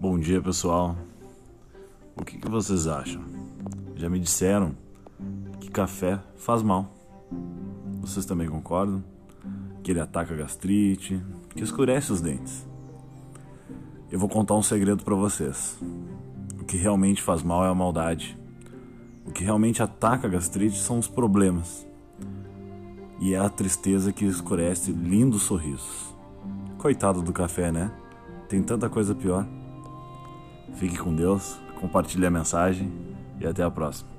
Bom dia, pessoal. O que, que vocês acham? Já me disseram que café faz mal. Vocês também concordam? Que ele ataca a gastrite, que escurece os dentes. Eu vou contar um segredo para vocês. O que realmente faz mal é a maldade. O que realmente ataca a gastrite são os problemas. E é a tristeza que escurece lindos sorrisos. Coitado do café, né? Tem tanta coisa pior. Fique com Deus, compartilhe a mensagem e até a próxima.